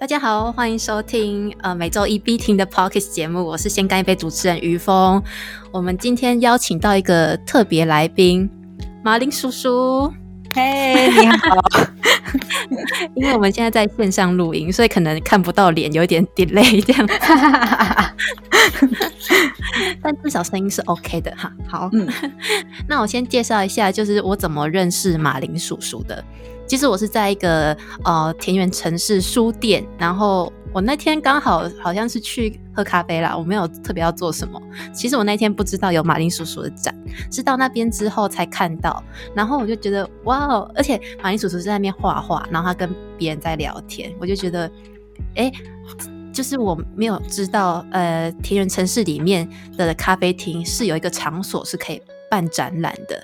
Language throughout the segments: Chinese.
大家好，欢迎收听呃每周一必听的 Pockets 节目，我是先干一杯主持人于峰。我们今天邀请到一个特别来宾，马林叔叔。嘿，你好。因为我们现在在线上录音，所以可能看不到脸，有点 delay 这样。但至少声音是 OK 的哈。好，嗯，那我先介绍一下，就是我怎么认识马林叔叔的。其实我是在一个呃田园城市书店，然后我那天刚好好像是去喝咖啡啦，我没有特别要做什么。其实我那天不知道有马林叔叔的展，是到那边之后才看到，然后我就觉得哇哦，而且马林叔叔在那边画画，然后他跟别人在聊天，我就觉得哎，就是我没有知道呃田园城市里面的咖啡厅是有一个场所是可以办展览的。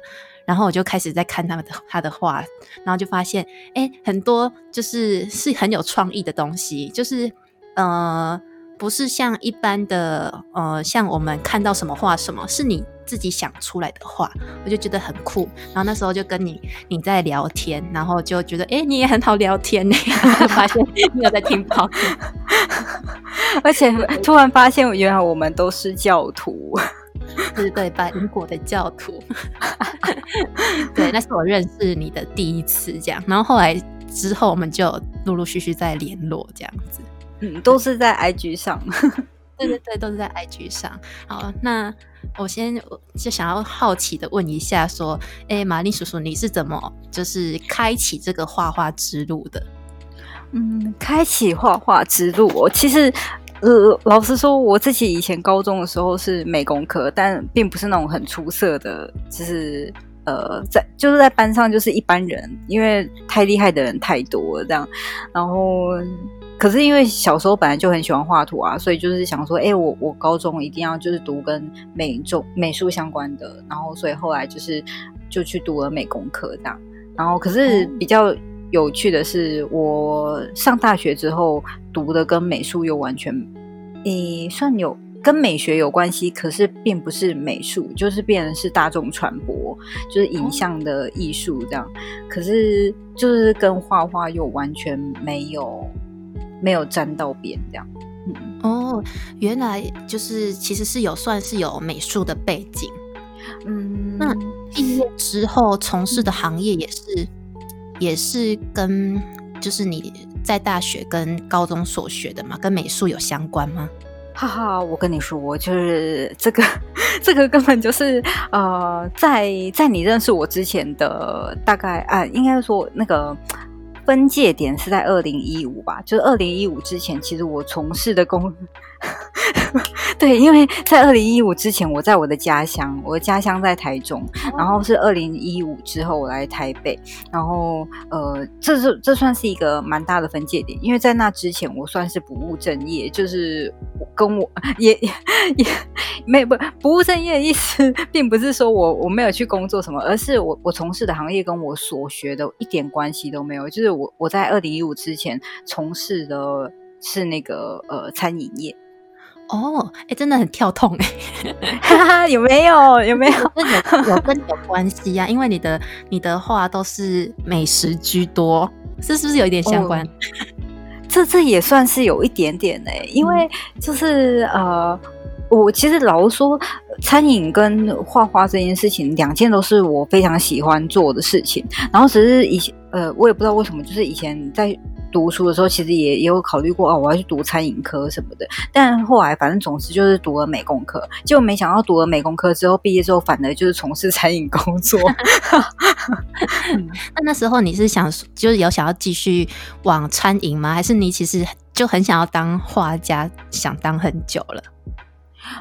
然后我就开始在看他们的他的画，然后就发现，哎，很多就是是很有创意的东西，就是呃，不是像一般的呃，像我们看到什么画什么，是你自己想出来的画，我就觉得很酷。然后那时候就跟你你在聊天，然后就觉得，哎，你也很好聊天呢。发现你有在听 跑，而且突然发现，原来我们都是教徒。是对百灵果的教徒，对，那是我认识你的第一次，这样。然后后来之后，我们就陆陆续续在联络，这样子。嗯，都是在 IG 上。对对对，都是在 IG 上。好，那我先就想要好奇的问一下，说，哎，玛丽叔叔，你是怎么就是开启这个画画之路的？嗯，开启画画之路，我其实。呃，老实说，我自己以前高中的时候是美工科，但并不是那种很出色的，就是呃，在就是在班上就是一般人，因为太厉害的人太多了这样。然后，可是因为小时候本来就很喜欢画图啊，所以就是想说，哎，我我高中一定要就是读跟美中美术相关的，然后所以后来就是就去读了美工科这样。然后，可是比较。有趣的是，我上大学之后读的跟美术又完全，诶，算有跟美学有关系，可是并不是美术，就是变成是大众传播，就是影像的艺术这样。可是就是跟画画又完全没有没有沾到边这样。哦，原来就是其实是有算是有美术的背景。嗯，那毕业之后从事的行业也是。也是跟就是你在大学跟高中所学的嘛，跟美术有相关吗？哈哈，我跟你说，就是这个 这个根本就是呃，在在你认识我之前的大概啊，应该说那个。分界点是在二零一五吧，就是二零一五之前，其实我从事的工，对，因为在二零一五之前，我在我的家乡，我的家乡在台中，然后是二零一五之后我来台北，然后呃，这是这算是一个蛮大的分界点，因为在那之前，我算是不务正业，就是跟我也也没不不务正业的意思，并不是说我我没有去工作什么，而是我我从事的行业跟我所学的一点关系都没有，就是。我我在二零一五之前从事的是那个呃餐饮业哦，哎，真的很跳痛哎，有没有有没有有有跟你有关系呀？因为你的你的话都是美食居多，这是不是有一点相关？这这也算是有一点点哎，因为就是呃。我其实老实说，餐饮跟画画这件事情，两件都是我非常喜欢做的事情。然后只是以前，呃，我也不知道为什么，就是以前在读书的时候，其实也也有考虑过哦，我要去读餐饮科什么的。但后来反正总之就是读了美工科，结果没想到读了美工科之后，毕业之后反而就是从事餐饮工作。那那时候你是想就是有想要继续往餐饮吗？还是你其实就很想要当画家，想当很久了？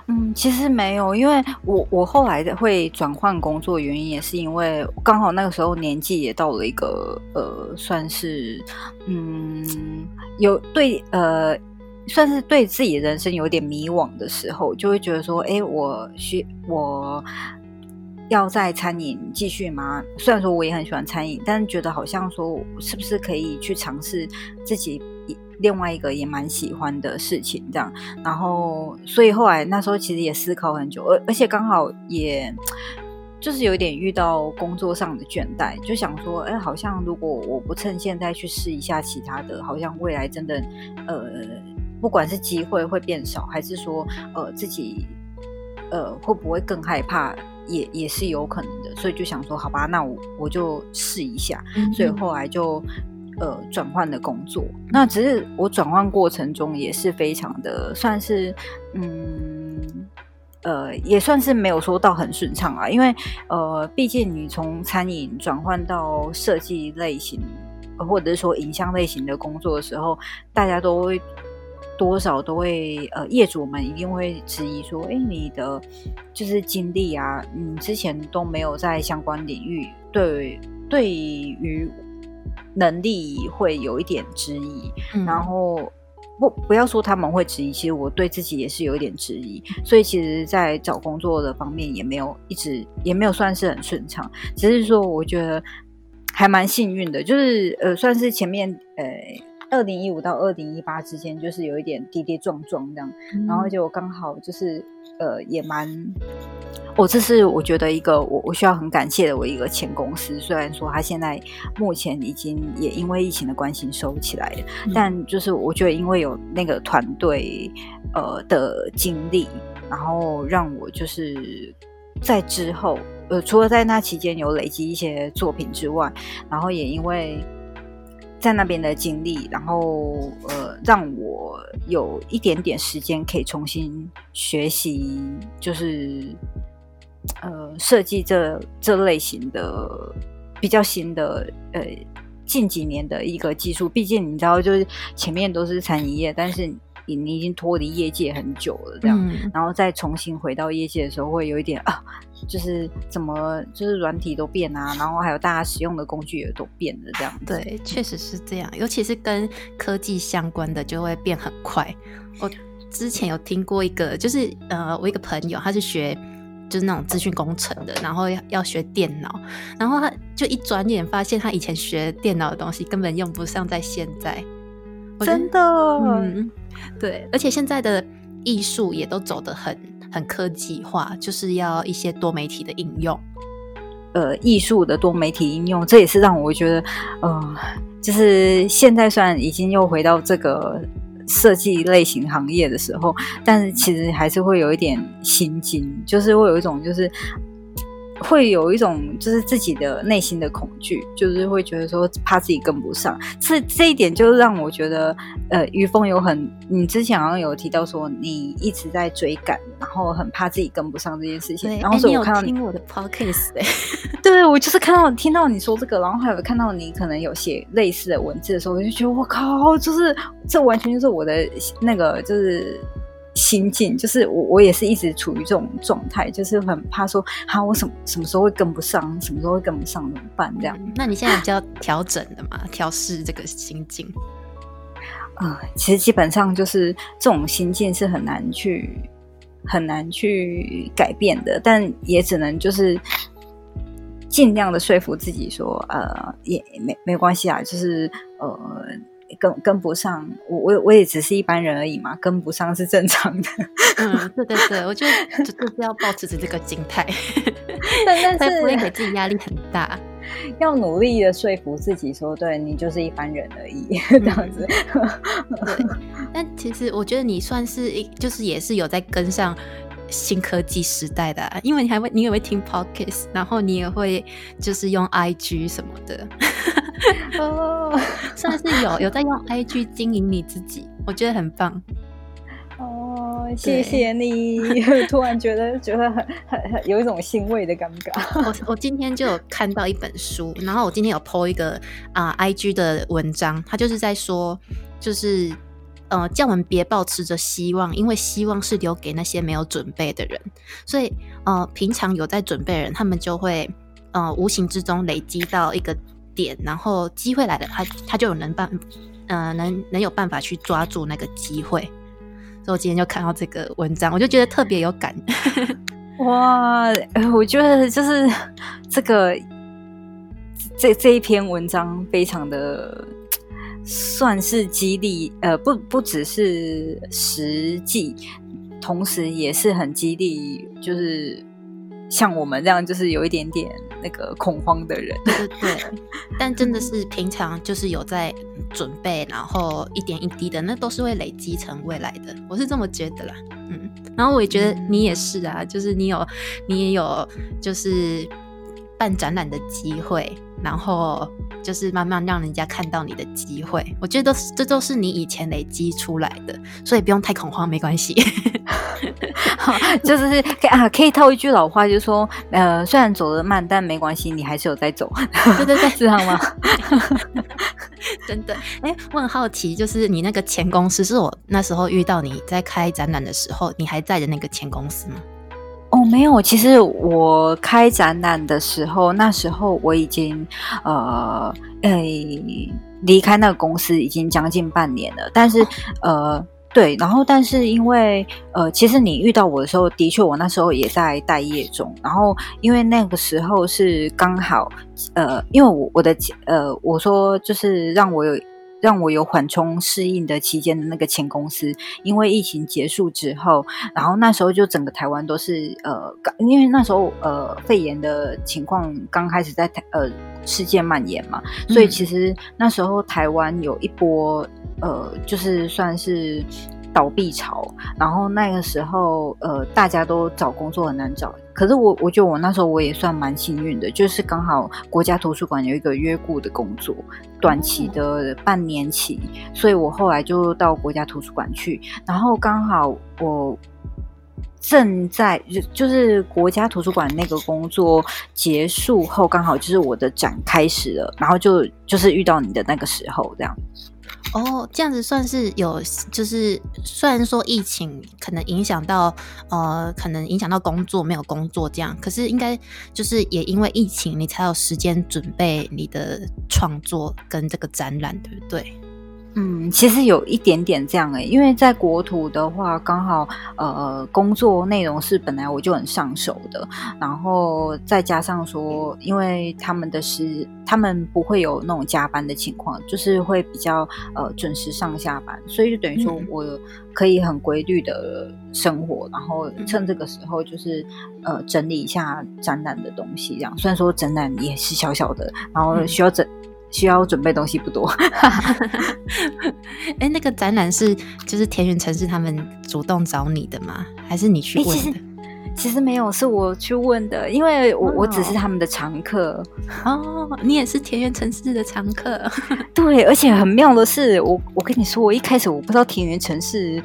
嗯，其实没有，因为我我后来会转换工作原因，也是因为刚好那个时候年纪也到了一个呃，算是嗯有对呃，算是对自己人生有点迷惘的时候，就会觉得说，哎，我需我要在餐饮继续吗？虽然说我也很喜欢餐饮，但觉得好像说是不是可以去尝试自己。另外一个也蛮喜欢的事情，这样，然后所以后来那时候其实也思考很久，而而且刚好也就是有点遇到工作上的倦怠，就想说，哎，好像如果我不趁现在去试一下其他的，好像未来真的，呃，不管是机会会变少，还是说，呃，自己，呃，会不会更害怕，也也是有可能的。所以就想说，好吧，那我我就试一下。所以后来就，呃，转换的工作。那只是我转换过程中也是非常的，算是，嗯。呃，也算是没有说到很顺畅啊，因为呃，毕竟你从餐饮转换到设计类型，或者是说影像类型的工作的时候，大家都会多少都会呃，业主们一定会质疑说，哎，你的就是经历啊，你之前都没有在相关领域，对对于能力会有一点质疑，然后。不，不要说他们会质疑，其实我对自己也是有一点质疑，所以其实，在找工作的方面也没有一直也没有算是很顺畅，只是说我觉得还蛮幸运的，就是呃，算是前面呃，二零一五到二零一八之间，就是有一点跌跌撞撞这样，然后就刚好就是呃，也蛮。我这是我觉得一个我我需要很感谢的我一个前公司，虽然说他现在目前已经也因为疫情的关系收起来了，但就是我觉得因为有那个团队呃的经历，然后让我就是在之后呃除了在那期间有累积一些作品之外，然后也因为在那边的经历，然后呃让我有一点点时间可以重新学习，就是。呃，设计这这类型的比较新的呃近几年的一个技术，毕竟你知道，就是前面都是餐饮业，但是你你已经脱离业界很久了，这样，然后再重新回到业界的时候，会有一点啊，就是怎么就是软体都变啊，然后还有大家使用的工具也都变了，这样子。对，确实是这样，尤其是跟科技相关的，就会变很快。我之前有听过一个，就是呃，我一个朋友，他是学。就是那种资讯工程的，然后要要学电脑，然后他就一转眼发现他以前学电脑的东西根本用不上在现在，真的，嗯，对，而且现在的艺术也都走得很很科技化，就是要一些多媒体的应用，呃，艺术的多媒体应用，这也是让我觉得，呃，就是现在虽然已经又回到这个。设计类型行业的时候，但是其实还是会有一点心惊，就是会有一种就是。会有一种就是自己的内心的恐惧，就是会觉得说怕自己跟不上，这这一点就让我觉得，呃，于峰有很，你之前好像有提到说你一直在追赶，然后很怕自己跟不上这件事情。然后所以我看到听我的 podcast，对我就是看到听到你说这个，然后还有看到你可能有写类似的文字的时候，我就觉得我靠，就是这完全就是我的那个就是。心境就是我，我也是一直处于这种状态，就是很怕说，哈，我什么什么时候会跟不上，什么时候会跟不上怎么办？这样。那你现在比较调整的嘛，调试这个心境。啊，其实基本上就是这种心境是很难去很难去改变的，但也只能就是尽量的说服自己说，呃，也没没关系啊，就是呃。跟跟不上，我我我也只是一般人而已嘛，跟不上是正常的。嗯，对对对，我觉得就是要保持着这个心态，但但是不会给自己压力很大，要努力的说服自己说，对你就是一般人而已，这样子。对，但其实我觉得你算是一，就是也是有在跟上新科技时代的，因为你还会，你也会听 podcast，然后你也会就是用 IG 什么的。哦，算是有有在用 IG 经营你自己，我觉得很棒。哦，谢谢你！突然觉得觉得很很很有一种欣慰的尴尬。我我今天就有看到一本书，然后我今天有 po 一个啊 IG 的文章，他就是在说，就是呃叫我们别抱持着希望，因为希望是留给那些没有准备的人。所以呃平常有在准备的人，他们就会呃无形之中累积到一个。点，然后机会来了，他他就有能办，呃，能能有办法去抓住那个机会。所以我今天就看到这个文章，我就觉得特别有感。哇，我觉得就是这个这这一篇文章非常的算是激励，呃，不不只是实际，同时也是很激励，就是像我们这样，就是有一点点那个恐慌的人。对对对，但真的是平常就是有在准备，然后一点一滴的，那都是会累积成未来的。我是这么觉得啦，嗯。然后我也觉得你也是啊，就是你有，你也有，就是办展览的机会。然后就是慢慢让人家看到你的机会，我觉得这都是你以前累积出来的，所以不用太恐慌，没关系。就是啊，可以套一句老话，就是说，呃，虽然走得慢，但没关系，你还是有在走。对对对，这样 吗？真的，哎，我很好奇，就是你那个前公司，是我那时候遇到你在开展览的时候，你还在的那个前公司吗？没有。其实我开展览的时候，那时候我已经呃诶离开那个公司已经将近半年了。但是呃对，然后但是因为呃，其实你遇到我的时候，的确我那时候也在待业中。然后因为那个时候是刚好呃，因为我我的呃我说就是让我有。让我有缓冲适应的期间的那个前公司，因为疫情结束之后，然后那时候就整个台湾都是呃，因为那时候呃肺炎的情况刚开始在台呃世界蔓延嘛，所以其实那时候台湾有一波呃，就是算是。倒闭潮，然后那个时候，呃，大家都找工作很难找。可是我，我觉得我那时候我也算蛮幸运的，就是刚好国家图书馆有一个约雇的工作，短期的半年期，所以我后来就到国家图书馆去。然后刚好我正在就就是国家图书馆那个工作结束后，刚好就是我的展开始了，然后就就是遇到你的那个时候这样。哦，这样子算是有，就是虽然说疫情可能影响到，呃，可能影响到工作没有工作这样，可是应该就是也因为疫情，你才有时间准备你的创作跟这个展览，对不对？嗯，其实有一点点这样哎，因为在国土的话，刚好呃工作内容是本来我就很上手的，然后再加上说，因为他们的是他们不会有那种加班的情况，就是会比较呃准时上下班，所以就等于说我可以很规律的生活，然后趁这个时候就是呃整理一下展览的东西，这样虽然说展览也是小小的，然后需要整。需要准备东西不多，哎，那个展览是就是田园城市他们主动找你的吗？还是你去问的？其实没有，是我去问的，因为我我只是他们的常客哦。你也是田园城市的常客，对，而且很妙的是，我我跟你说，我一开始我不知道田园城市。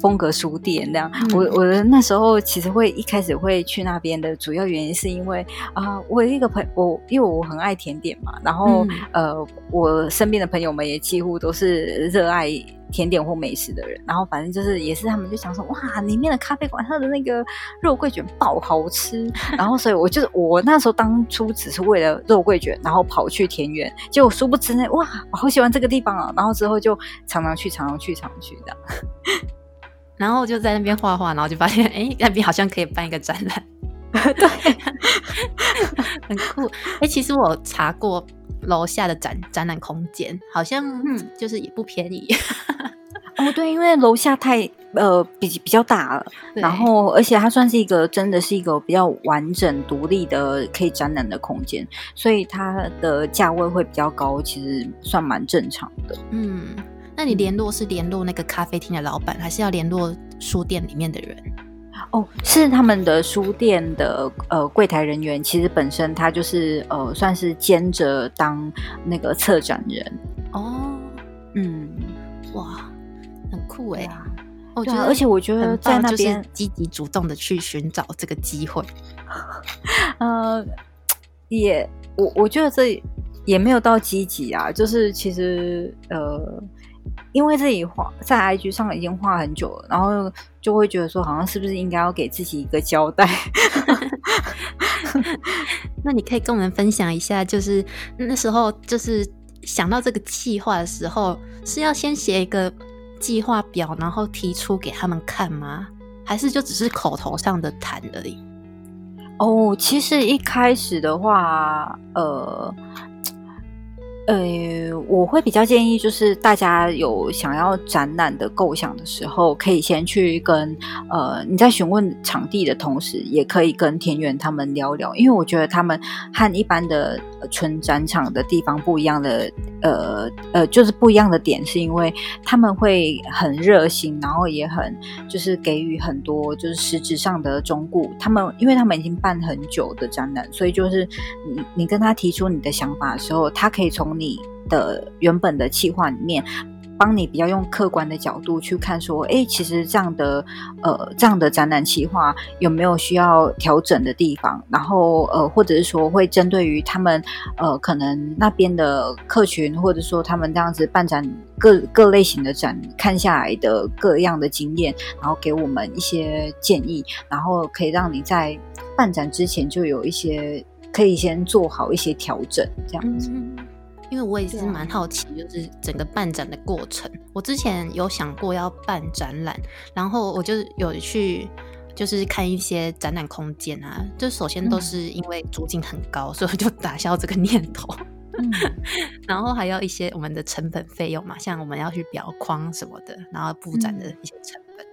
风格书店这样，我我的那时候其实会一开始会去那边的主要原因是因为啊，我有一个朋我因为我很爱甜点嘛，然后呃，我身边的朋友们也几乎都是热爱甜点或美食的人，然后反正就是也是他们就想说哇，里面的咖啡馆它的那个肉桂卷爆好吃，然后所以我就是我那时候当初只是为了肉桂卷，然后跑去田园，结果殊不知呢，哇，我好喜欢这个地方啊，然后之后就常常去，常常去，常常去这样。然后就在那边画画，然后就发现，哎，那边好像可以办一个展览，对，很酷。哎，其实我查过楼下的展展览空间，好像嗯，就是也不便宜。哦，对，因为楼下太呃比比较大了，然后而且它算是一个真的是一个比较完整独立的可以展览的空间，所以它的价位会比较高，其实算蛮正常的。嗯。那你联络是联络那个咖啡厅的老板，还是要联络书店里面的人？哦，是他们的书店的呃柜台人员，其实本身他就是呃算是兼着当那个策展人。哦，嗯，哇，很酷哎！我觉得，而且我觉得在那边积极主动的去寻找这个机会。呃，也我我觉得这也没有到积极啊，就是其实呃。因为自己画在 IG 上已经画很久了，然后就会觉得说，好像是不是应该要给自己一个交代？那你可以跟我们分享一下，就是那时候就是想到这个计划的时候，是要先写一个计划表，然后提出给他们看吗？还是就只是口头上的谈而已？哦，其实一开始的话，呃。呃，我会比较建议，就是大家有想要展览的构想的时候，可以先去跟呃你在询问场地的同时，也可以跟田园他们聊聊，因为我觉得他们和一般的纯展场的地方不一样的，呃呃，就是不一样的点，是因为他们会很热心，然后也很就是给予很多就是实质上的忠顾。他们因为他们已经办很久的展览，所以就是你你跟他提出你的想法的时候，他可以从你的原本的企划里面，帮你比较用客观的角度去看，说，哎，其实这样的呃这样的展览企划有没有需要调整的地方？然后呃，或者是说会针对于他们呃可能那边的客群，或者说他们这样子办展各各类型的展看下来的各样的经验，然后给我们一些建议，然后可以让你在办展之前就有一些可以先做好一些调整，这样子。因为我也是蛮好奇，就是整个办展的过程。我之前有想过要办展览，然后我就有去就是看一些展览空间啊。就首先都是因为租金很高，所以就打消这个念头。然后还要一些我们的成本费用嘛，像我们要去裱框什么的，然后布展的一些成本。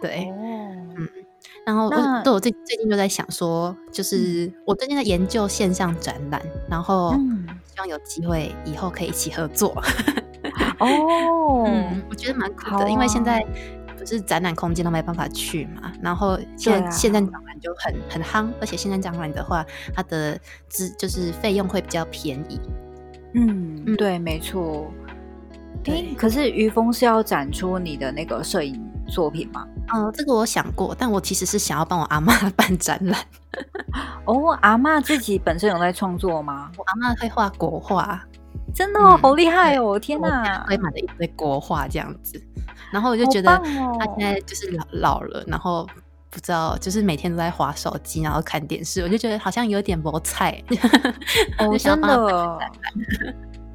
对，嗯。然后我，对我最最近就在想说，就是我最近在研究线上展览，然后希望有机会以后可以一起合作。哦，嗯，我觉得蛮酷的，因为现在不是展览空间都没办法去嘛，然后现在现在展览就很很夯，而且现在展览的话，它的资就是费用会比较便宜。嗯，对，没错。对，可是于峰是要展出你的那个摄影作品吗？嗯，这个我想过，但我其实是想要帮我阿妈 办展览。哦，阿妈自己本身有在创作吗？我阿妈会画国画，真的哦好厉害哦！天哪，会买了一堆国画这样子，然后我就觉得他现在就是老老了，然后不知道就是每天都在划手机，然后看电视，我就觉得好像有点薄菜。哦，真的。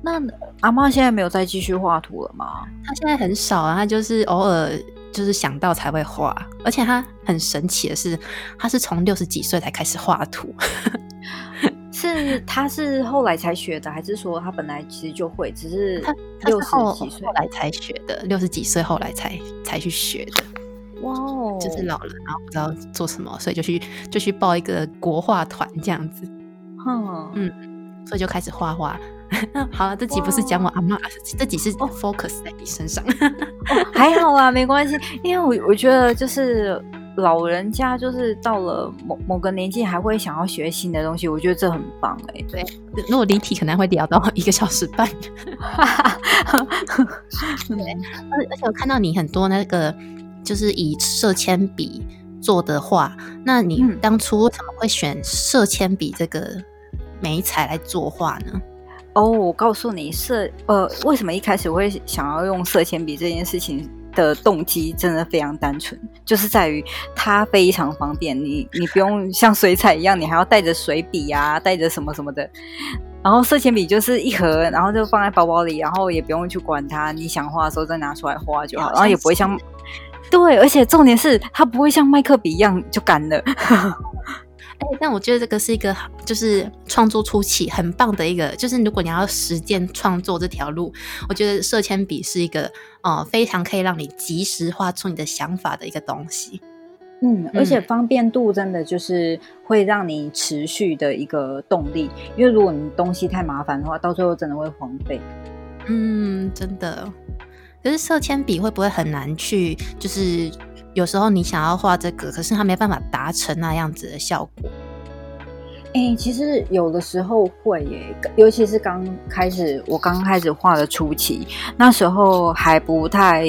那阿妈现在没有再继续画图了吗？她现在很少啊，她就是偶尔就是想到才会画，而且他很神奇的是，他是从六十几岁才开始画图。是他是后来才学的，还是说他本来其实就会，只是他六十几岁后来才学的？六十几岁后来才才去学的。哇哦，就是老了，然后不知道做什么，所以就去就去报一个国画团这样子。嗯嗯，所以就开始画画。好了，这集不是讲我阿妈，这集是 focus 在你身上。还好啊，没关系，因为我我觉得就是老人家就是到了某某个年纪还会想要学新的东西，我觉得这很棒哎。对，如果离题可能会聊到一个小时半。对，而而且我看到你很多那个就是以色铅笔做的画，那你当初怎么会选色铅笔这个美材来作画呢？哦，我告诉你，色呃，为什么一开始我会想要用色铅笔这件事情的动机，真的非常单纯，就是在于它非常方便，你你不用像水彩一样，你还要带着水笔啊，带着什么什么的，然后色铅笔就是一盒，然后就放在包包里，然后也不用去管它，你想画的时候再拿出来画就好，然后也不会像，对，而且重点是它不会像麦克笔一样就干了。但我觉得这个是一个，就是创作初期很棒的一个，就是如果你要实践创作这条路，我觉得色铅笔是一个，呃，非常可以让你及时画出你的想法的一个东西。嗯，而且方便度真的就是会让你持续的一个动力，因为如果你东西太麻烦的话，到最后真的会荒废。嗯，真的。可是色铅笔会不会很难去，就是？有时候你想要画这个，可是它没办法达成那样子的效果。哎，其实有的时候会耶，尤其是刚开始我刚开始画的初期，那时候还不太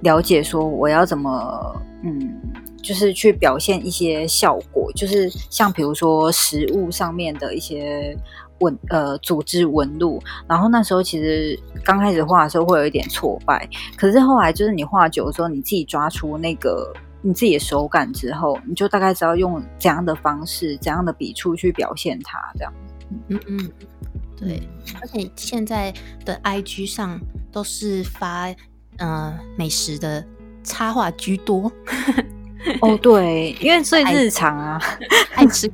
了解说我要怎么，嗯，就是去表现一些效果，就是像比如说实物上面的一些。纹呃，组织纹路，然后那时候其实刚开始画的时候会有一点挫败，可是后来就是你画久的时候，你自己抓出那个你自己的手感之后，你就大概知道用怎样的方式、怎样的笔触去表现它，这样。嗯嗯，对，而且现在的 IG 上都是发呃美食的插画居多。哦，对，因为最 日常啊，爱吃。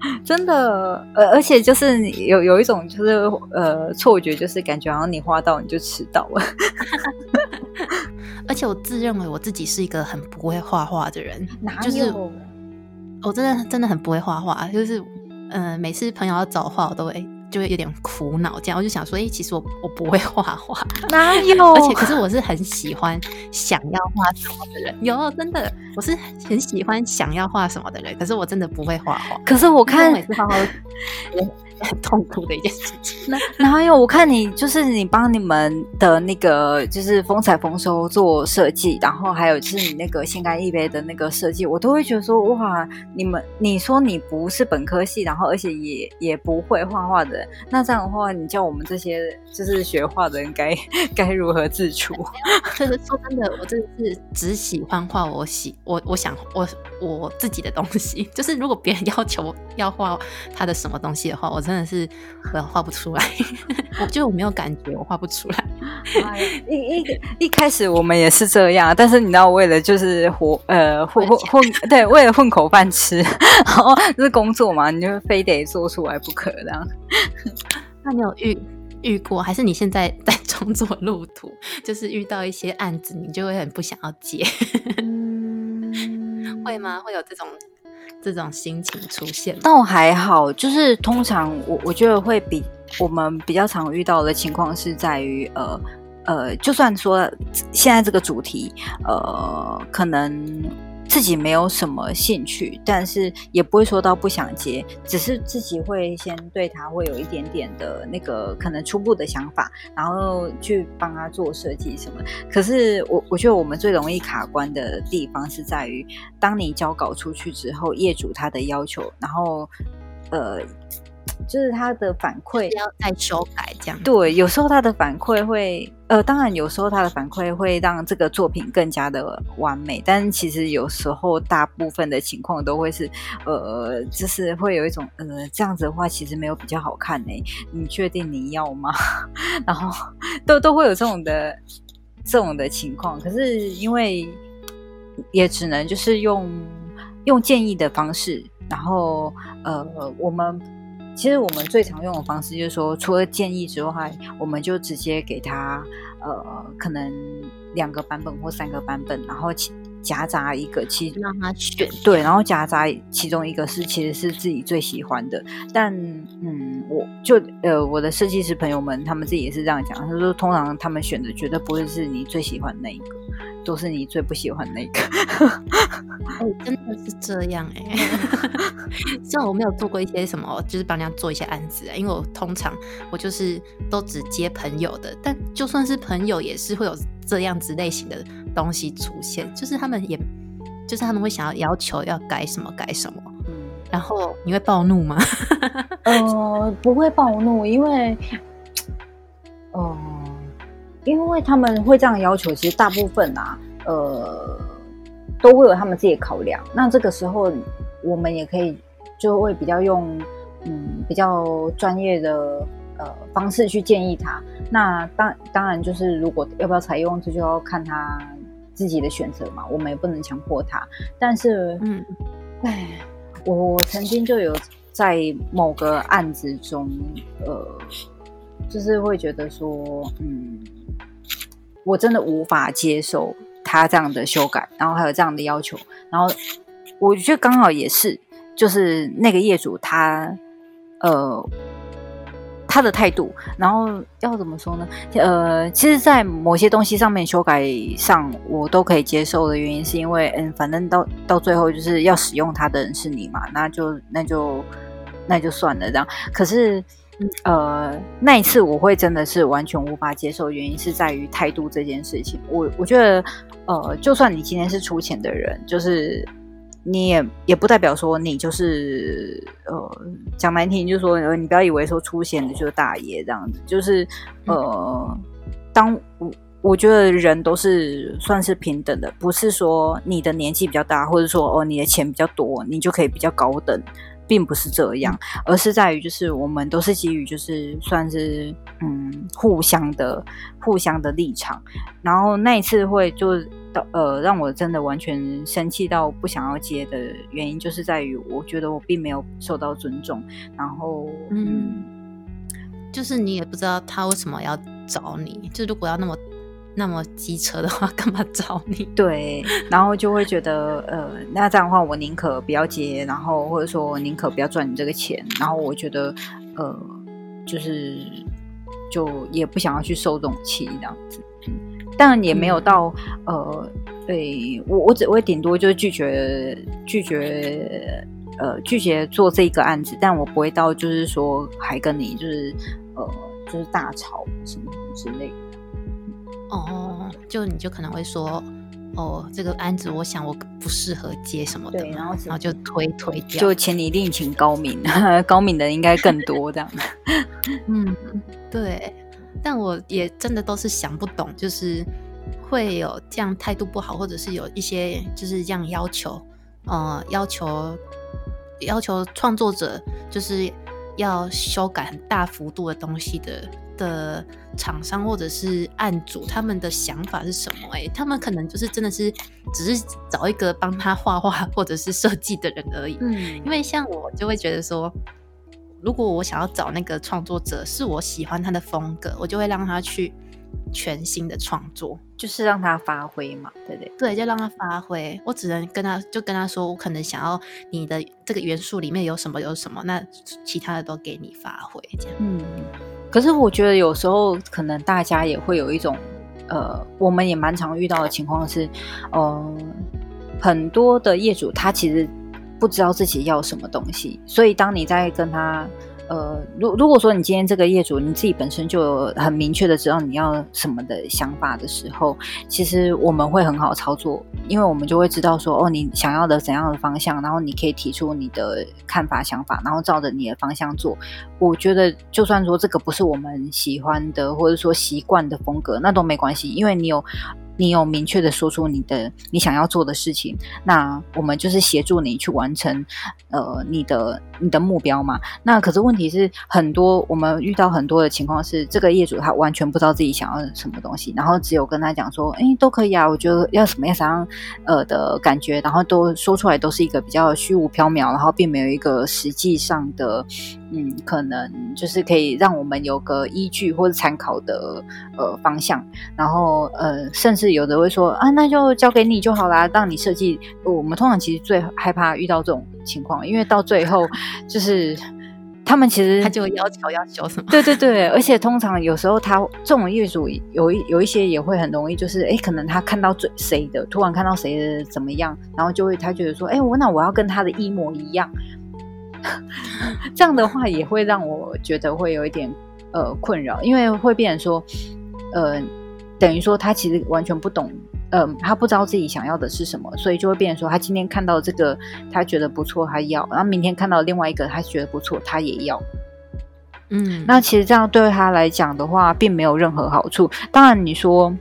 真的，呃，而且就是有有一种就是呃错觉，就是感觉好像你画到你就迟到了。而且我自认为我自己是一个很不会画画的人，哪有？我真的真的很不会画画，就是嗯，每次朋友要找画，我都会。就会有点苦恼，这样我就想说，哎，其实我我不会画画，哪有？而且可是我是很喜欢想要画什么的人，有真的，我是很喜欢想要画什么的人，可是我真的不会画画。可是我看每次画画。很 痛苦的一件事情。那哪有？我看你就是你帮你们的那个就是风采丰收做设计，然后还有就是你那个心肝一杯的那个设计，我都会觉得说哇，你们你说你不是本科系，然后而且也也不会画画的，那这样的话，你叫我们这些就是学画的人该该如何自处？就是说真的，我真的是只喜欢画我喜我我想我我自己的东西。就是如果别人要求要画他的什么东西的话，我。真的是我画不出来，我 就我没有感觉，我画不出来。一一一开始我们也是这样，但是你知道，为了就是活呃混混 混，对，为了混口饭吃，然后是工作嘛，你就非得做出来不可这样。那你有遇遇过，还是你现在在创作路途，就是遇到一些案子，你就会很不想要接？会吗？会有这种？这种心情出现，倒还好，就是通常我我觉得会比我们比较常遇到的情况是在于，呃呃，就算说现在这个主题，呃，可能。自己没有什么兴趣，但是也不会说到不想接，只是自己会先对他会有一点点的那个可能初步的想法，然后去帮他做设计什么。可是我我觉得我们最容易卡关的地方是在于，当你交稿出去之后，业主他的要求，然后呃。就是他的反馈要再修改这样，对，有时候他的反馈会，呃，当然有时候他的反馈会让这个作品更加的完美，但其实有时候大部分的情况都会是，呃，就是会有一种，呃，这样子的话其实没有比较好看呢，你确定你要吗？然后都都会有这种的这种的情况，可是因为也只能就是用用建议的方式，然后呃，我们。其实我们最常用的方式就是说，除了建议之外，我们就直接给他呃，可能两个版本或三个版本，然后夹杂一个，其让他选对，然后夹杂其中一个是其实是自己最喜欢的。但嗯，我就呃，我的设计师朋友们他们自己也是这样讲，他说通常他们选的绝对不会是你最喜欢那一个。都是你最不喜欢那个，哦，真的是这样哎。虽然我没有做过一些什么，就是帮人家做一些案子啊，因为我通常我就是都只接朋友的，但就算是朋友，也是会有这样子类型的东西出现，就是他们也，就是他们会想要要求要改什么改什么，嗯，然后你会暴怒吗？呃，不会暴怒，因为，哦。因为他们会这样要求，其实大部分啊，呃，都会有他们自己的考量。那这个时候，我们也可以就会比较用嗯比较专业的呃方式去建议他。那当当然就是如果要不要采用，这就要看他自己的选择嘛，我们也不能强迫他。但是，嗯，哎，我曾经就有在某个案子中，呃，就是会觉得说，嗯。我真的无法接受他这样的修改，然后还有这样的要求，然后我觉得刚好也是，就是那个业主他呃他的态度，然后要怎么说呢？呃，其实，在某些东西上面修改上，我都可以接受的原因，是因为嗯，反正到到最后就是要使用它的人是你嘛，那就那就那就算了这样。可是。呃，那一次我会真的是完全无法接受，原因是在于态度这件事情。我我觉得，呃，就算你今天是出钱的人，就是你也也不代表说你就是呃讲难听，就说你不要以为说出钱的就是大爷这样子。就是呃，当我我觉得人都是算是平等的，不是说你的年纪比较大，或者说哦你的钱比较多，你就可以比较高等。并不是这样，而是在于就是我们都是基于就是算是嗯互相的互相的立场，然后那一次会就到呃让我真的完全生气到不想要接的原因，就是在于我觉得我并没有受到尊重，然后嗯，就是你也不知道他为什么要找你，就如果要那么。那么机车的话，干嘛找你？对，然后就会觉得，呃，那这样的话，我宁可不要接，然后或者说我宁可不要赚你这个钱，然后我觉得，呃，就是就也不想要去受这种气这样子，当然也没有到，呃，对我我只会顶多就是拒绝拒绝，呃，拒绝做这个案子，但我不会到就是说还跟你就是呃就是大吵什么之类的。哦，就你就可能会说，哦，这个案子我想我不适合接什么的，然后然后就推推掉。就请你另请高明，高明的应该更多这样。嗯，对，但我也真的都是想不懂，就是会有这样态度不好，或者是有一些就是这样要求，呃，要求要求创作者就是要修改很大幅度的东西的。的厂商或者是案主，他们的想法是什么？哎，他们可能就是真的是只是找一个帮他画画或者是设计的人而已。嗯，因为像我就会觉得说，如果我想要找那个创作者，是我喜欢他的风格，我就会让他去全新的创作，就是让他发挥嘛，对不对？对，就让他发挥。我只能跟他就跟他说，我可能想要你的这个元素里面有什么有什么，那其他的都给你发挥，这样。嗯。可是我觉得有时候可能大家也会有一种，呃，我们也蛮常遇到的情况是，呃，很多的业主他其实不知道自己要什么东西，所以当你在跟他。呃，如如果说你今天这个业主你自己本身就有很明确的知道你要什么的想法的时候，其实我们会很好操作，因为我们就会知道说，哦，你想要的怎样的方向，然后你可以提出你的看法想法，然后照着你的方向做。我觉得就算说这个不是我们喜欢的，或者说习惯的风格，那都没关系，因为你有。你有明确的说出你的你想要做的事情，那我们就是协助你去完成，呃，你的你的目标嘛。那可是问题是，很多我们遇到很多的情况是，这个业主他完全不知道自己想要什么东西，然后只有跟他讲说，哎，都可以啊，我觉得要什么样什么样呃的感觉，然后都说出来都是一个比较虚无缥缈，然后并没有一个实际上的。嗯，可能就是可以让我们有个依据或者参考的呃方向，然后呃，甚至有的会说啊，那就交给你就好啦，让你设计。我们通常其实最害怕遇到这种情况，因为到最后 就是他们其实他就要求要求什么？对对对，而且通常有时候他这种业主有一有一些也会很容易，就是哎，可能他看到最谁的，突然看到谁的怎么样，然后就会他觉得说，哎，我那我要跟他的一模一样。这样的话也会让我觉得会有一点呃困扰，因为会变成说，呃，等于说他其实完全不懂，嗯，他不知道自己想要的是什么，所以就会变成说，他今天看到这个他觉得不错，他要，然后明天看到另外一个他觉得不错，他也要，嗯，那其实这样对他来讲的话，并没有任何好处。当然你说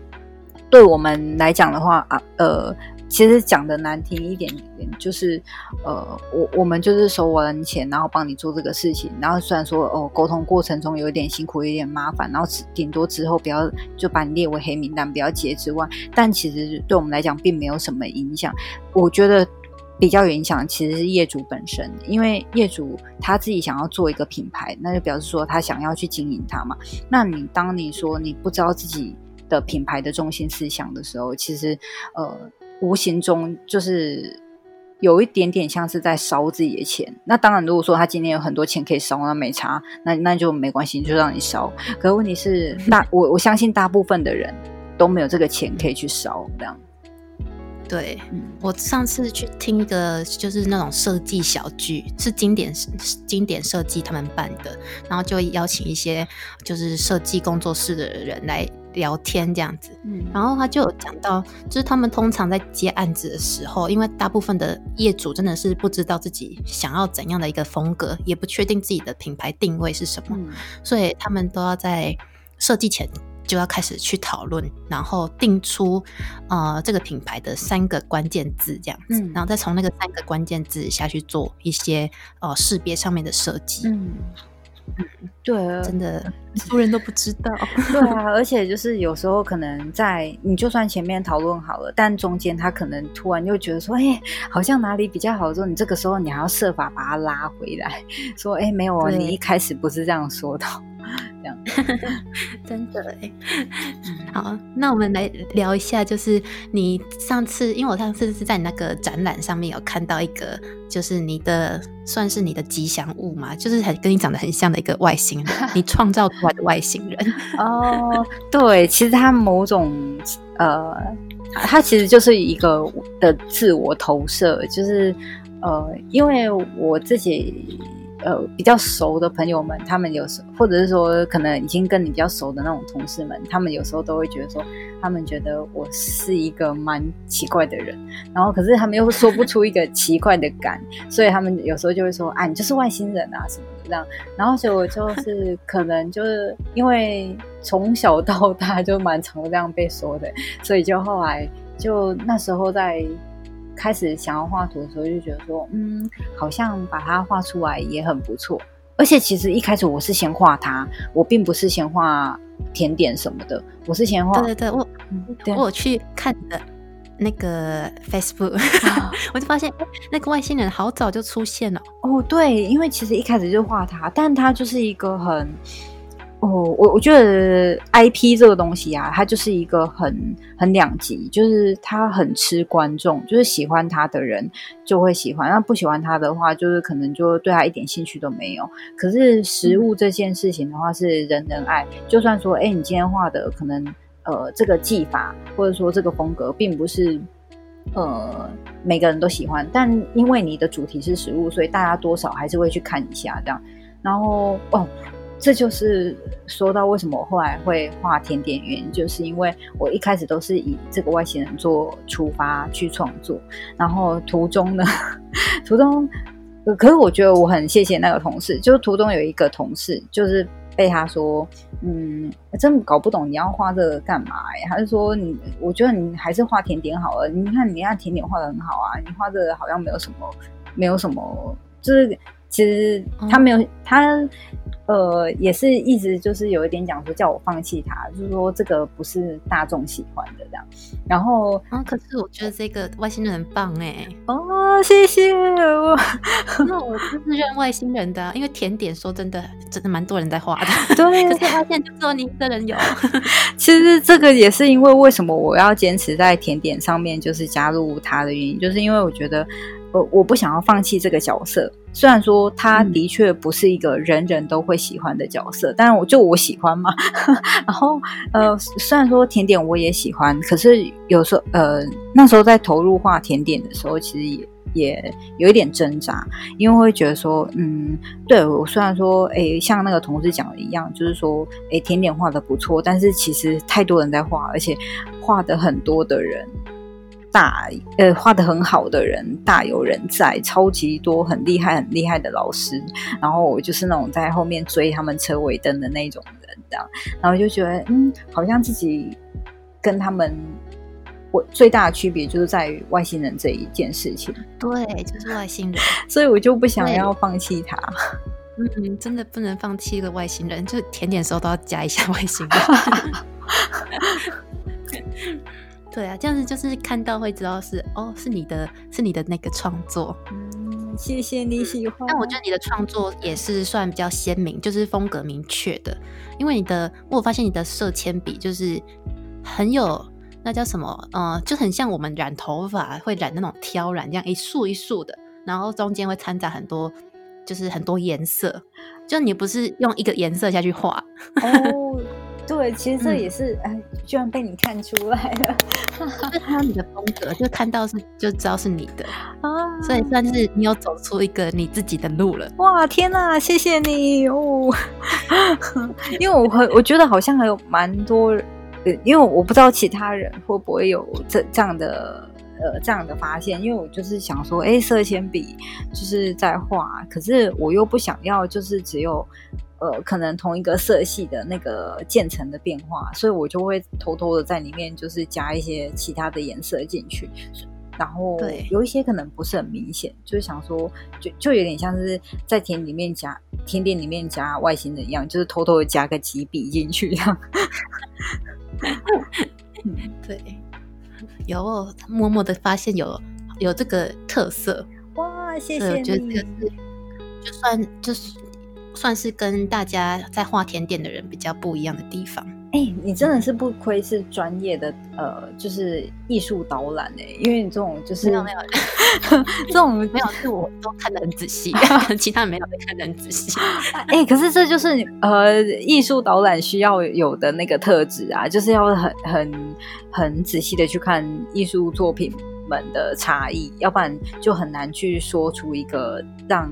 对我们来讲的话啊，呃。其实讲的难听一点点，就是，呃，我我们就是收完钱，然后帮你做这个事情，然后虽然说哦，沟通过程中有一点辛苦，有点麻烦，然后顶多之后不要就把你列为黑名单，不要接之外，但其实对我们来讲并没有什么影响。我觉得比较有影响其实是业主本身，因为业主他自己想要做一个品牌，那就表示说他想要去经营它嘛。那你当你说你不知道自己的品牌的中心思想的时候，其实呃。无形中就是有一点点像是在烧自己的钱。那当然，如果说他今天有很多钱可以烧，那没差，那那就没关系，就让你烧。可问题是，大我我相信大部分的人都没有这个钱可以去烧，这样。对，我上次去听一个就是那种设计小剧，是经典经典设计他们办的，然后就邀请一些就是设计工作室的人来。聊天这样子，嗯，然后他就有讲到，就是他们通常在接案子的时候，因为大部分的业主真的是不知道自己想要怎样的一个风格，也不确定自己的品牌定位是什么，所以他们都要在设计前就要开始去讨论，然后定出呃这个品牌的三个关键字这样子，然后再从那个三个关键字下去做一些呃识别上面的设计。嗯，对，真的，很多人都不知道。对啊，而且就是有时候可能在你就算前面讨论好了，但中间他可能突然又觉得说，哎，好像哪里比较好，之后你这个时候你还要设法把他拉回来，说，哎，没有啊，你一开始不是这样说的。这样，真的哎，好，那我们来聊一下，就是你上次，因为我上次是在你那个展览上面有看到一个，就是你的算是你的吉祥物嘛，就是很跟你长得很像的一个外星人，你创造出来的外星人。哦，对，其实他某种呃，他其实就是一个的自我投射，就是呃，因为我自己。呃，比较熟的朋友们，他们有时或者是说，可能已经跟你比较熟的那种同事们，他们有时候都会觉得说，他们觉得我是一个蛮奇怪的人，然后可是他们又说不出一个奇怪的感，所以他们有时候就会说，啊，你就是外星人啊什么的这样。然后所以我就是可能就是因为从小到大就蛮常这样被说的，所以就后来就那时候在。开始想要画图的时候，就觉得说，嗯，好像把它画出来也很不错。而且其实一开始我是先画它，我并不是先画甜点什么的，我是先画。对对对，我我去看的那个 Facebook，我就发现那个外星人好早就出现了。哦，对，因为其实一开始就画它，但它就是一个很。哦，我我觉得 IP 这个东西啊，它就是一个很很两极，就是它很吃观众，就是喜欢他的人就会喜欢，那不喜欢他的话，就是可能就对他一点兴趣都没有。可是食物这件事情的话，是人人爱，就算说，哎，你今天画的可能呃这个技法或者说这个风格，并不是呃每个人都喜欢，但因为你的主题是食物，所以大家多少还是会去看一下这样。然后哦。这就是说到为什么我后来会画甜点原因，就是因为我一开始都是以这个外星人做出发去创作，然后途中呢，途中，可是我觉得我很谢谢那个同事，就是途中有一个同事，就是被他说，嗯，真搞不懂你要画这个干嘛呀？他就说你，我觉得你还是画甜点好了，你看你那甜点画的很好啊，你画这个好像没有什么，没有什么，就是其实他没有他。呃，也是一直就是有一点讲说叫我放弃他，就是说这个不是大众喜欢的这样。然后啊，可是我觉得这个外星人很棒哎。哦，谢谢我。那我就是认外星人的，因为甜点说真的，真的蛮多人在画的。对，可是发现就只有你一个人有。其实这个也是因为为什么我要坚持在甜点上面，就是加入他的原因，就是因为我觉得。我我不想要放弃这个角色，虽然说他的确不是一个人人都会喜欢的角色，但是我就我喜欢嘛。然后呃，虽然说甜点我也喜欢，可是有时候呃那时候在投入画甜点的时候，其实也也有一点挣扎，因为会觉得说，嗯，对我虽然说，哎，像那个同事讲的一样，就是说，哎，甜点画的不错，但是其实太多人在画，而且画的很多的人。大呃画的很好的人大有人在，超级多很厉害很厉害的老师，然后我就是那种在后面追他们车尾灯的那种人，这样，然后就觉得嗯，好像自己跟他们我最大的区别就是在于外星人这一件事情，对，就是外星人，所以我就不想要放弃他，嗯，真的不能放弃一个外星人，就甜点时候都要加一下外星人。对啊，这样子就是看到会知道是哦，是你的，是你的那个创作。嗯，谢谢你喜欢。但我觉得你的创作也是算比较鲜明，就是风格明确的。因为你的，我发现你的色铅笔就是很有那叫什么，呃，就很像我们染头发会染那种挑染，这样一束一束的，然后中间会掺杂很多，就是很多颜色。就你不是用一个颜色下去画。哦。对，其实这也是哎，居然被你看出来了，就看到你的风格，就看到是就知道是你的 啊，所以算是你有走出一个你自己的路了。哇，天哪，谢谢你哦！因为我很我觉得好像还有蛮多，呃，因为我不知道其他人会不会有这这样的呃这样的发现，因为我就是想说，哎，色铅笔就是在画，可是我又不想要，就是只有。呃，可能同一个色系的那个渐层的变化，所以我就会偷偷的在里面就是加一些其他的颜色进去。然后对有一些可能不是很明显，就是想说，就就有点像是在甜里面加甜点里面加外星人一样，就是偷偷的加个几笔进去这样。对，有我默默的发现有有这个特色，哇，谢对，谢我觉得这个是就算就是算是跟大家在画甜点的人比较不一样的地方。哎、你真的是不亏是专业的呃，就是艺术导览哎、因为你这种就是没有没有 这种没有，是我都看得很仔细，其他人没有在看得很仔细。哎、可是这就是呃艺术导览需要有的那个特质啊，就是要很很很仔细的去看艺术作品们的差异，要不然就很难去说出一个让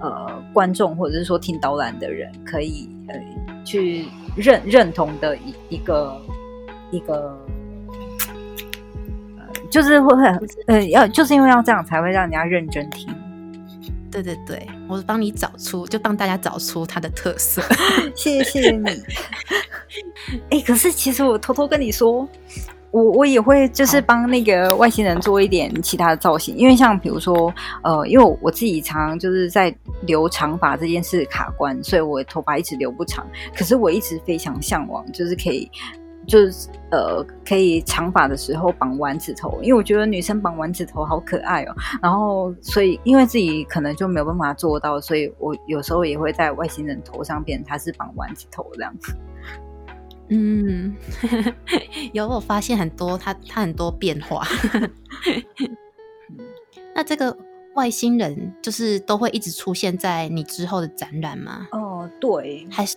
呃观众或者是说听导览的人可以呃去认认同的一一个一个。呃就是会很呃，要就是因为要这样才会让人家认真听。对对对，我帮你找出，就帮大家找出它的特色。谢谢你。哎、可是其实我偷偷跟你说，我我也会就是帮那个外星人做一点其他的造型，因为像比如说，呃，因为我我自己常常就是在留长发这件事卡关，所以我头发一直留不长。可是我一直非常向往，就是可以。就是呃，可以长发的时候绑丸子头，因为我觉得女生绑丸子头好可爱哦。然后，所以因为自己可能就没有办法做到，所以我有时候也会在外星人头上变，他是绑丸子头这样子。嗯，有我发现很多他他很多变化。那这个外星人就是都会一直出现在你之后的展览吗？哦，对，还是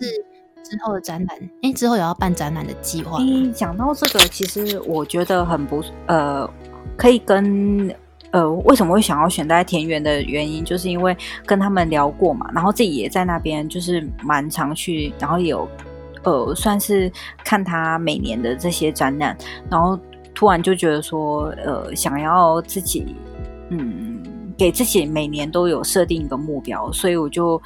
之后的展览？哎，之后有要办展览的计划吗？你讲到这个，其实我觉得很不呃，可以跟呃，为什么会想要选在田园的原因，就是因为跟他们聊过嘛，然后自己也在那边，就是蛮常去，然后也有呃，算是看他每年的这些展览，然后突然就觉得说，呃，想要自己嗯，给自己每年都有设定一个目标，所以我就。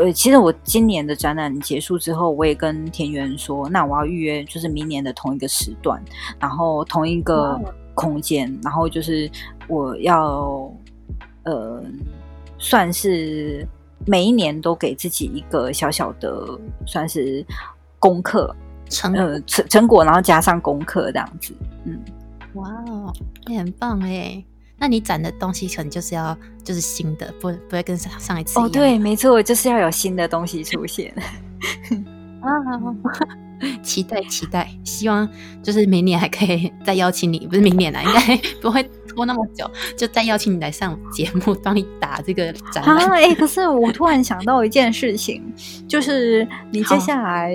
呃，其实我今年的展览结束之后，我也跟田园说，那我要预约就是明年的同一个时段，然后同一个空间，然后就是我要呃，算是每一年都给自己一个小小的算是功课，成呃成成果，然后加上功课这样子，嗯，哇哦，也很棒哎。那你攒的东西可能就是要就是新的，不不会跟上上一次一哦，对，没错，就是要有新的东西出现。啊，期待期待，希望就是明年还可以再邀请你，不是明年啦，应该 不会拖那么久，就再邀请你来上节目，帮你打这个展览。啊，哎、可是我突然想到一件事情，就是你接下来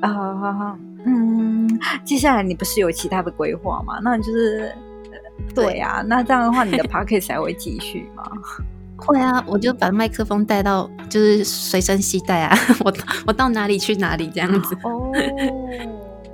啊、嗯，接下来你不是有其他的规划吗？那就是。呃对啊，那这样的话，你的 p o c k e t 还会继续吗？会啊，我就把麦克风带到，就是随身携带啊，我我到哪里去哪里这样子，哦，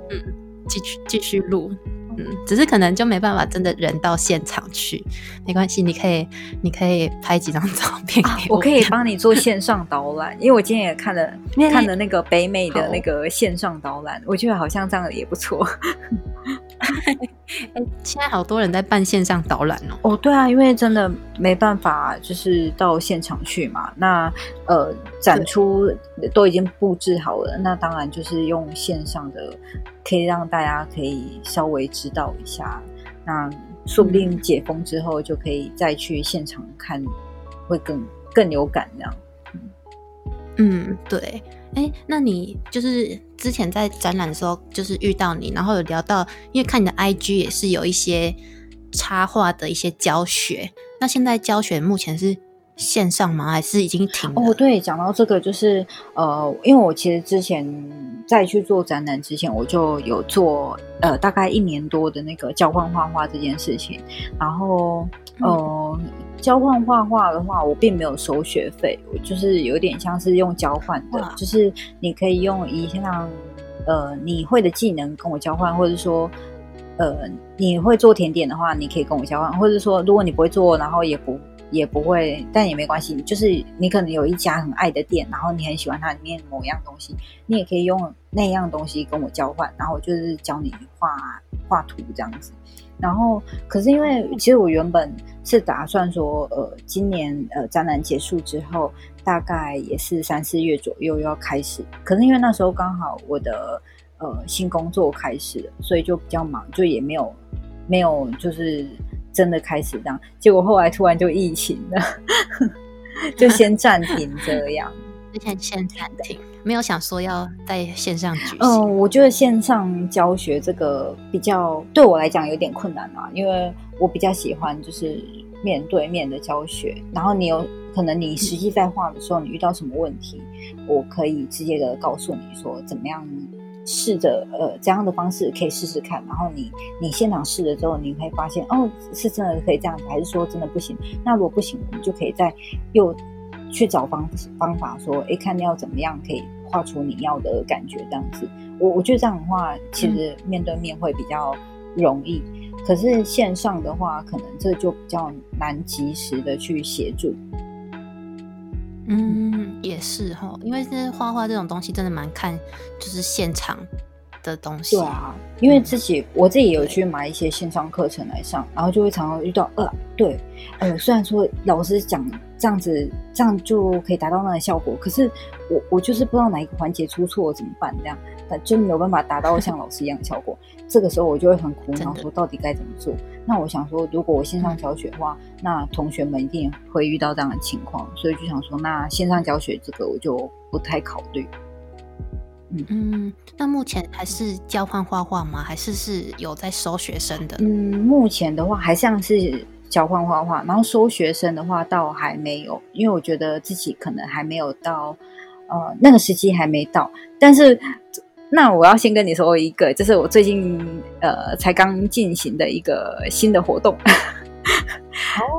嗯继续继续录。嗯，只是可能就没办法真的人到现场去，没关系，你可以你可以拍几张照片啊给我。我可以帮你做线上导览，因为我今天也看了看了那个北美的那个线上导览，我觉得好像这样也不错。哎，现在好多人在办线上导览哦。哦，对啊，因为真的没办法，就是到现场去嘛。那呃，展出都已经布置好了，那当然就是用线上的，可以让大家可以稍微知道一下。那说不定解封之后就可以再去现场看，会更更有感这样。嗯，对。哎，那你就是之前在展览的时候，就是遇到你，然后有聊到，因为看你的 IG 也是有一些插画的一些教学。那现在教学目前是线上吗？还是已经停了？哦，对，讲到这个，就是呃，因为我其实之前在去做展览之前，我就有做呃大概一年多的那个交换画画这件事情，然后呃。交换画画的话，我并没有收学费，我就是有点像是用交换的，就是你可以用一项呃你会的技能跟我交换，或者说呃你会做甜点的话，你可以跟我交换，或者说如果你不会做，然后也不也不会，但也没关系，就是你可能有一家很爱的店，然后你很喜欢它里面某样东西，你也可以用那样东西跟我交换，然后我就是教你画画图这样子。然后，可是因为其实我原本是打算说，呃，今年呃展览结束之后，大概也是三四月左右要开始。可是因为那时候刚好我的呃新工作开始了，所以就比较忙，就也没有没有就是真的开始这样。结果后来突然就疫情了，就先暂停这样。之前先暂停，没有想说要在线上举行。嗯，我觉得线上教学这个比较对我来讲有点困难啊，因为我比较喜欢就是面对面的教学。然后你有可能你实际在画的时候，你遇到什么问题，我可以直接的告诉你说怎么样试着呃这样的方式可以试试看。然后你你现场试了之后，你会发现哦是真的可以这样子，还是说真的不行？那如果不行，我们就可以再又。去找方方法，说，哎，看要怎么样可以画出你要的感觉，这样子。我我觉得这样的话，其实面对面会比较容易。可是线上的话，可能这就比较难及时的去协助。嗯，也是哈，因为是画画这种东西，真的蛮看就是现场的东西。对啊，因为自己我自己有去买一些线上课程来上，然后就会常常遇到，呃，对，呃，虽然说老师讲。这样子，这样就可以达到那个效果。可是我我就是不知道哪一个环节出错怎么办？这样，就没有办法达到 像老师一样的效果。这个时候我就会很苦恼，说到底该怎么做？那我想说，如果我线上教学的话，那同学们一定会遇到这样的情况，所以就想说，那线上教学这个我就不太考虑。嗯嗯，那目前还是交换画画吗？还是是有在收学生的？嗯，目前的话还像是。交换画画，然后收学生的话倒还没有，因为我觉得自己可能还没有到，呃，那个时机还没到。但是，那我要先跟你说一个，就是我最近呃才刚进行的一个新的活动。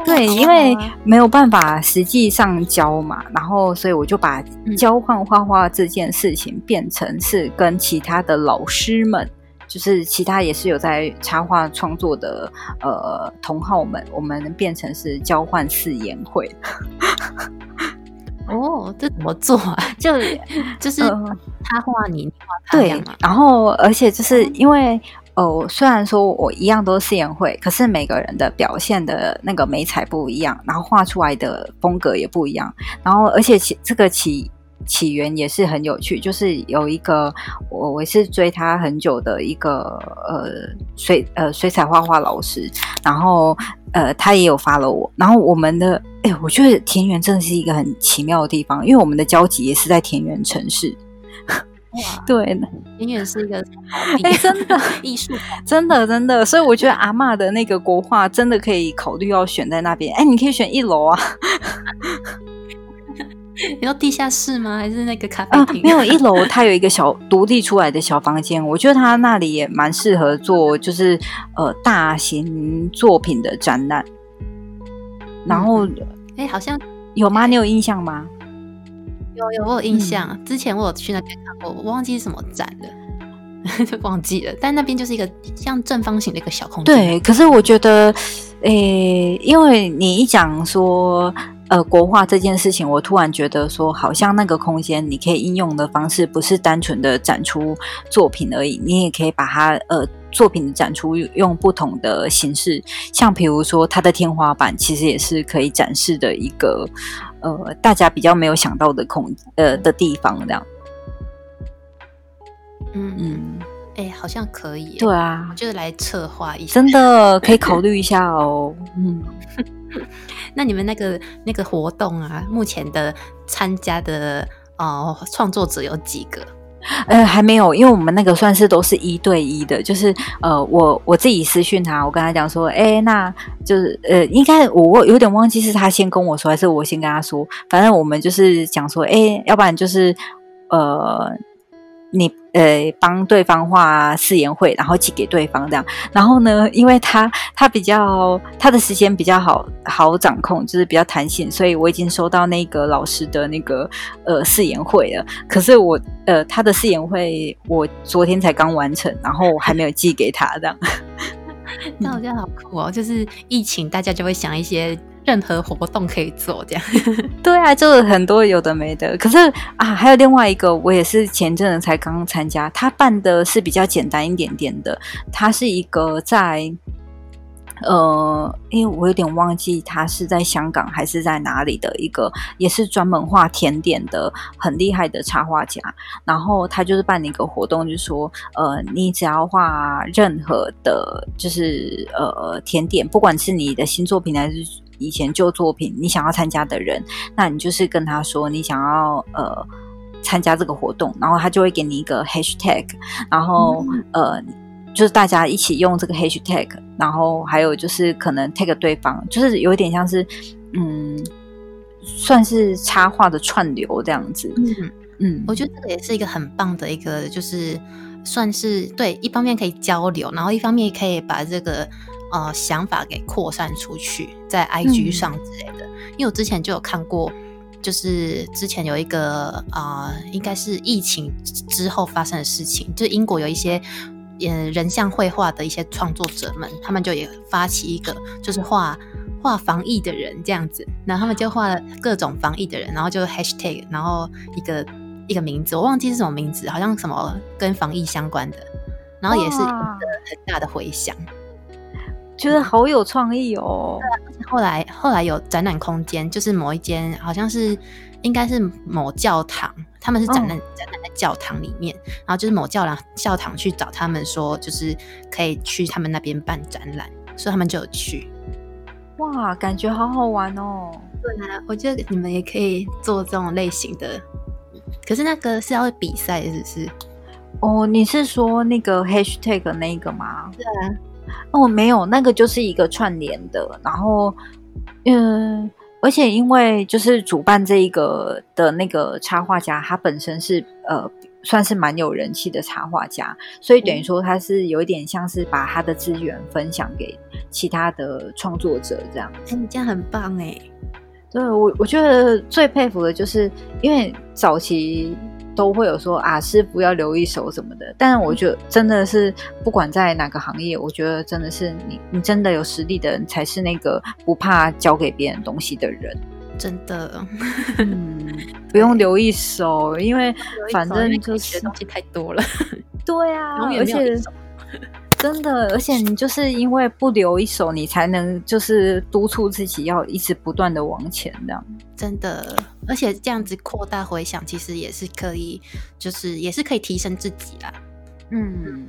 对，因为没有办法实际上教嘛，然后所以我就把交换画画这件事情变成是跟其他的老师们。就是其他也是有在插画创作的呃同好们，我们变成是交换誓言会。哦，这怎么做啊？就 就是他画你，你画他对，然后而且就是因为哦，虽然说我一样都是誓言会，可是每个人的表现的那个美彩不一样，然后画出来的风格也不一样，然后而且其这个起。起源也是很有趣，就是有一个我我是追他很久的一个呃水呃水彩画画老师，然后呃他也有发了我，然后我们的哎我觉得田园真的是一个很奇妙的地方，因为我们的交集也是在田园城市。哇，对，田园是一个 哎真的艺术，真的 真的，所以我觉得阿妈的那个国画真的可以考虑要选在那边，哎你可以选一楼啊。你要地下室吗？还是那个咖啡厅？没有，一楼 它有一个小独立出来的小房间，我觉得它那里也蛮适合做，就是呃大型作品的展览。然后，哎，好像有吗？你有印象吗？有有，我有印象。之前我有去那边看过，我忘记是什么展了，就忘记了。但那边就是一个像正方形的一个小空间。对，可是我觉得，诶，因为你一讲说。呃，国画这件事情，我突然觉得说，好像那个空间你可以应用的方式，不是单纯的展出作品而已，你也可以把它呃作品的展出用不同的形式，像比如说它的天花板，其实也是可以展示的一个呃大家比较没有想到的空呃的地方，这样。嗯嗯，哎，好像可以。对啊，就是来策划一下，真的可以考虑一下哦。嗯。那你们那个那个活动啊，目前的参加的哦创作者有几个？呃，还没有，因为我们那个算是都是一对一的，就是呃，我我自己私讯他，我跟他讲说，哎，那就是呃，应该我我有点忘记是他先跟我说，还是我先跟他说，反正我们就是讲说，哎，要不然就是呃。你呃帮对方画誓言会，然后寄给对方这样，然后呢，因为他他比较他的时间比较好好掌控，就是比较弹性，所以我已经收到那个老师的那个呃誓言会了。可是我呃他的誓言会我昨天才刚完成，然后我还没有寄给他这样。那我觉得好酷哦，就是疫情大家就会想一些。任何活动可以做，这样 对啊，就是很多有的没的。可是啊，还有另外一个，我也是前阵子才刚参加，他办的是比较简单一点点的。他是一个在呃，因为我有点忘记他是在香港还是在哪里的一个，也是专门画甜点的很厉害的插画家。然后他就是办了一个活动，就是说，呃，你只要画任何的，就是呃甜点，不管是你的新作品还是以前旧作品，你想要参加的人，那你就是跟他说你想要呃参加这个活动，然后他就会给你一个 hashtag，然后呃。就是大家一起用这个 hashtag，然后还有就是可能 tag 对方，就是有一点像是，嗯，算是插画的串流这样子。嗯嗯，我觉得这个也是一个很棒的一个，就是算是对，一方面可以交流，然后一方面可以把这个呃想法给扩散出去，在 IG 上之类的。因为我之前就有看过，就是之前有一个啊，应该是疫情之后发生的事情，就是英国有一些。嗯，人像绘画的一些创作者们，他们就也发起一个，就是画画防疫的人这样子。然后他们就画了各种防疫的人，然后就 hashtag，然后一个一个名字，我忘记是什么名字，好像什么跟防疫相关的。然后也是一个很大的回响，觉得好有创意哦。后来后来有展览空间，就是某一间好像是应该是某教堂。他们是展览展览在教堂里面，然后就是某教堂教堂去找他们说，就是可以去他们那边办展览，所以他们就有去。哇，感觉好好玩哦！对啊，我觉得你们也可以做这种类型的，可是那个是要比赛，是不是？哦，你是说那个 hashtag 那个吗？对啊。哦，没有，那个就是一个串联的，然后嗯。而且，因为就是主办这一个的那个插画家，他本身是呃算是蛮有人气的插画家，所以等于说他是有一点像是把他的资源分享给其他的创作者这样。哎，你这样很棒哎！对我，我觉得最佩服的就是因为早期。都会有说啊，师傅要留一手什么的，但是我觉得真的是不管在哪个行业，我觉得真的是你，你真的有实力的人才是那个不怕交给别人东西的人，真的，嗯，不用 留一手，因为反正就是东西太多了，对啊，而且。真的，而且你就是因为不留一手，你才能就是督促自己要一直不断的往前，这样。真的，而且这样子扩大回想，其实也是可以，就是也是可以提升自己啦。嗯，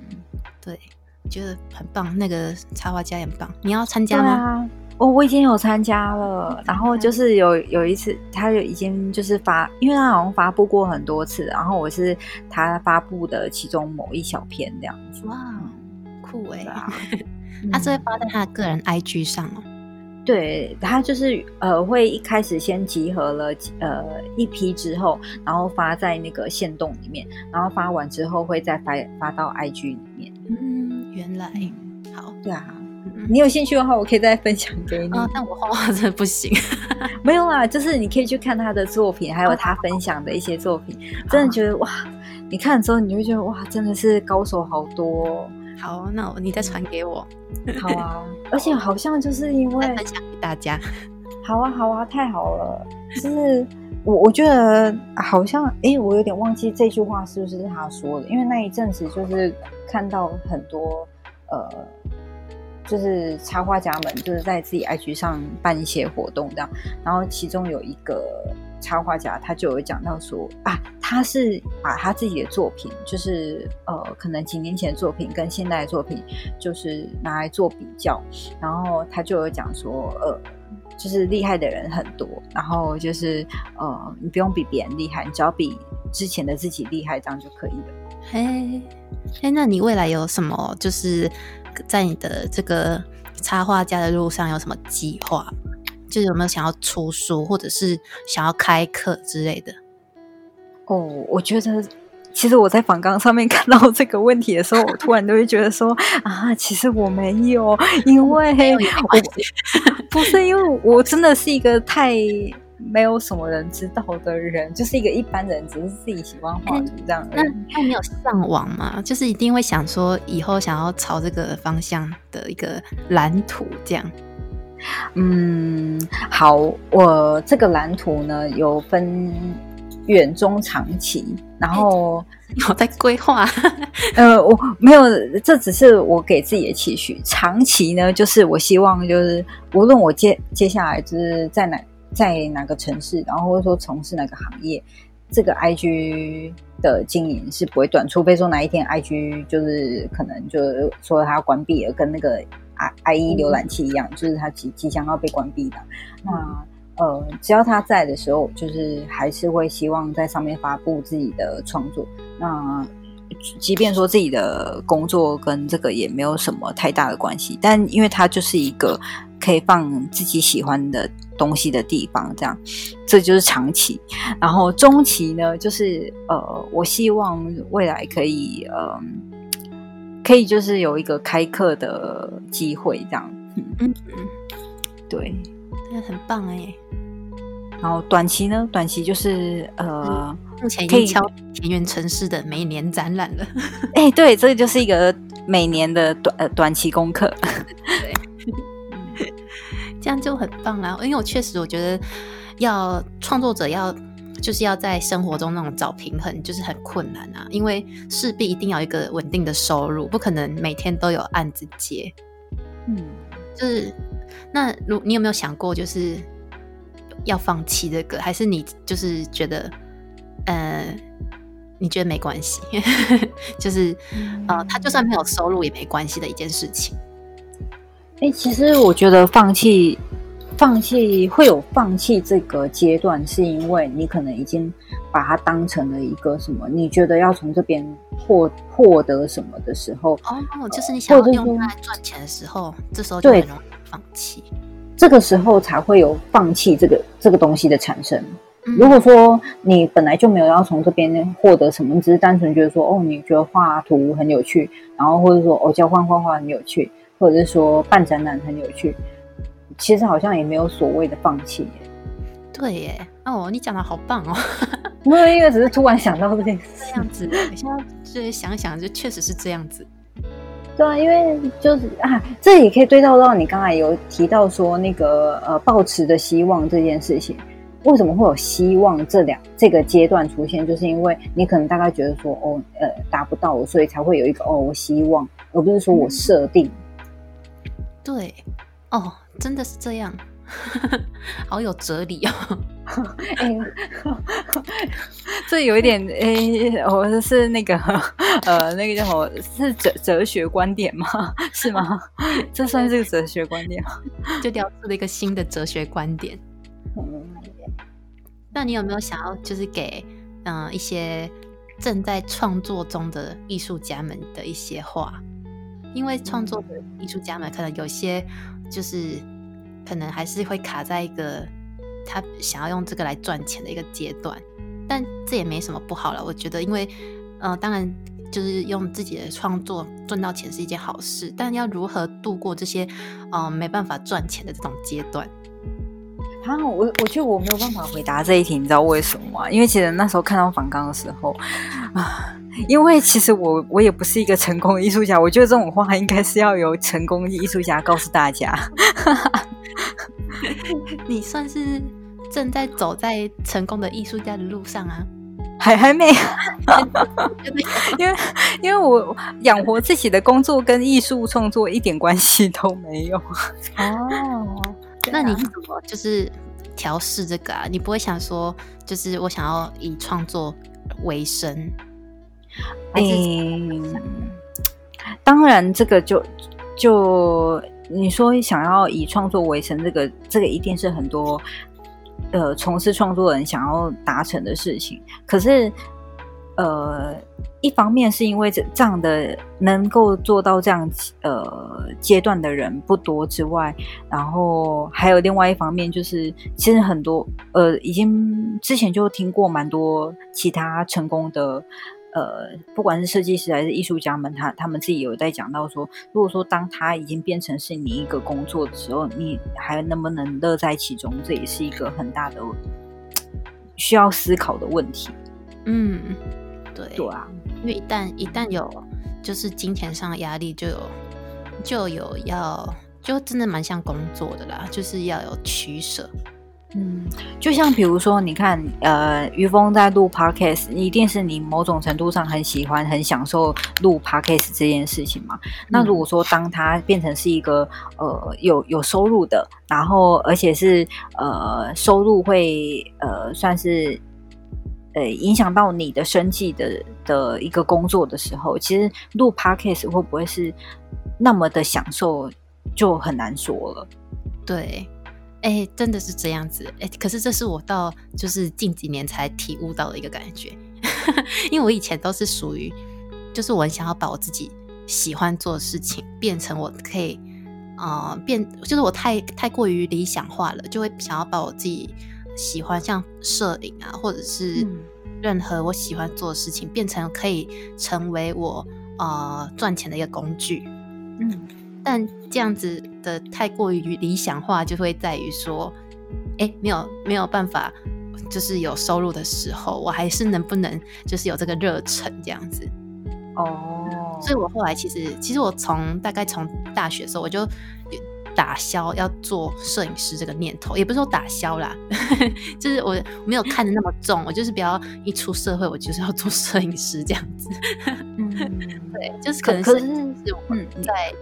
对，我觉得很棒。那个插画家也很棒，你要参加吗？我，我已经有参加了。然后就是有有一次，他就已经就是发，因为他好像发布过很多次，然后我是他发布的其中某一小篇这样子。哇。酷哎，他是会发在他的个人 IG 上哦。对他就是呃，会一开始先集合了呃一批之后，然后发在那个线洞里面，然后发完之后会再发发到 IG 里面。嗯，原来好，对啊，你有兴趣的话，我可以再分享给你。啊，但我画画真的不行。没有啦，就是你可以去看他的作品，还有他分享的一些作品，真的觉得哇，你看了之后你会觉得哇，真的是高手好多。好，那你再传给我。好啊，而且好像就是因为分享给大家。好啊，好啊，太好了。就是我我觉得好像，哎，我有点忘记这句话是不是他说的？因为那一阵子就是看到很多呃，就是插画家们就是在自己 IG 上办一些活动这样，然后其中有一个。插画家他就有讲到说啊，他是把他自己的作品，就是呃，可能几年前的作品跟现在的作品，就是拿来做比较，然后他就有讲说，呃，就是厉害的人很多，然后就是呃，你不用比别人厉害，你只要比之前的自己厉害，这样就可以了。嘿，哎，那你未来有什么就是在你的这个插画家的路上有什么计划？就是有没有想要出书，或者是想要开课之类的？哦，我觉得其实我在访纲上面 看到这个问题的时候，我突然都会觉得说啊，其实我没有，因 为我不是因为我真的是一个太没有什么人知道的人，就是一个一般人，只是自己喜欢画图这样。那那你有上网吗？就是一定会想说以后想要朝这个方向的一个蓝图这样。嗯，好，我这个蓝图呢有分远中长期，然后有在规划。呃，我没有，这只是我给自己的期许。长期呢，就是我希望，就是无论我接接下来就是在哪在哪个城市，然后或者说从事哪个行业，这个 IG 的经营是不会断，除非说哪一天 IG 就是可能就是说它要关闭了，跟那个 IE 浏览器一样，就是它即即将要被关闭的。那呃，只要他在的时候，就是还是会希望在上面发布自己的创作。那即便说自己的工作跟这个也没有什么太大的关系，但因为它就是一个可以放自己喜欢的东西的地方，这样这就是长期。然后中期呢，就是呃，我希望未来可以呃，可以就是有一个开课的机会，这样。嗯嗯，对。很棒哎，然后短期呢？短期就是呃，目前已经敲田园城市的每年展览了。哎，对，这个就是一个每年的短呃短期功课。对，这样就很棒啦。因为我确实我觉得，要创作者要就是要在生活中那种找平衡，就是很困难啊。因为势必一定要一个稳定的收入，不可能每天都有案子接。嗯，就是。那如你有没有想过，就是要放弃这个，还是你就是觉得，呃，你觉得没关系，就是呃，他就算没有收入也没关系的一件事情。哎，其实我觉得放弃，放弃会有放弃这个阶段，是因为你可能已经把它当成了一个什么？你觉得要从这边获获得什么的时候，哦，就是你想要用它来赚钱的时候，这时候就很容易。放弃，这个时候才会有放弃这个这个东西的产生。如果说你本来就没有要从这边获得什么，只是单纯觉得说哦，你觉得画图很有趣，然后或者说哦，交换画画很有趣，或者是说办展览很有趣，其实好像也没有所谓的放弃。对耶，哦，你讲的好棒哦！没有因为只是突然想到这件事，这样子，现在就是想想，就确实是这样子。对啊，因为就是啊，这也可以对照到你刚才有提到说那个呃，抱持的希望这件事情，为什么会有希望这两这个阶段出现？就是因为你可能大概觉得说哦，呃，达不到，所以才会有一个哦，我希望，而不是说我设定。对，哦，真的是这样。好有哲理哦！哎，这有一点哎，我是那个呃，那个叫什么？是哲哲学观点吗？是吗？这算是个哲学观点吗？就雕出了一个新的哲学观点。嗯，那你有没有想要就是给嗯一些正在创作中的艺术家们的一些话？因为创作的艺术家们可能有些就是。可能还是会卡在一个他想要用这个来赚钱的一个阶段，但这也没什么不好了。我觉得，因为呃，当然就是用自己的创作赚到钱是一件好事，但要如何度过这些呃没办法赚钱的这种阶段？啊，我我觉得我没有办法回答这一题，你知道为什么吗？因为其实那时候看到反纲的时候啊，因为其实我我也不是一个成功的艺术家，我觉得这种话应该是要由成功艺术家告诉大家。你算是正在走在成功的艺术家的路上啊，还还没，因为因为我养活自己的工作跟艺术创作一点关系都没有哦。那你怎么就是调试这个啊？你不会想说，就是我想要以创作为生？嗯，当然这个就就。你说想要以创作为生，这个这个一定是很多呃从事创作人想要达成的事情。可是，呃，一方面是因为这这样的能够做到这样呃阶段的人不多之外，然后还有另外一方面就是，其实很多呃已经之前就听过蛮多其他成功的。呃，不管是设计师还是艺术家们，他他们自己有在讲到说，如果说当他已经变成是你一个工作的时候，你还能不能乐在其中，这也是一个很大的需要思考的问题。嗯，对，对啊，因为一旦一旦有就是金钱上的压力，就有就有要就真的蛮像工作的啦，就是要有取舍。嗯，就像比如说，你看，呃，于峰在录 podcast，一定是你某种程度上很喜欢、很享受录 podcast 这件事情嘛？那如果说当它变成是一个呃有有收入的，然后而且是呃收入会呃算是呃影响到你的生计的的一个工作的时候，其实录 podcast 会不会是那么的享受，就很难说了。对。哎，真的是这样子哎，可是这是我到就是近几年才体悟到的一个感觉，因为我以前都是属于，就是我很想要把我自己喜欢做的事情变成我可以，呃，变，就是我太太过于理想化了，就会想要把我自己喜欢像摄影啊，或者是任何我喜欢做的事情，变成可以成为我呃赚钱的一个工具，嗯。但这样子的太过于理想化，就会在于说，哎，没有没有办法，就是有收入的时候，我还是能不能就是有这个热忱这样子？哦，所以我后来其实，其实我从大概从大学的时候，我就打消要做摄影师这个念头，也不是说打消啦，就是我没有看的那么重，我就是比较一出社会，我就是要做 摄影师这样子。嗯，对，就是可能是嗯在。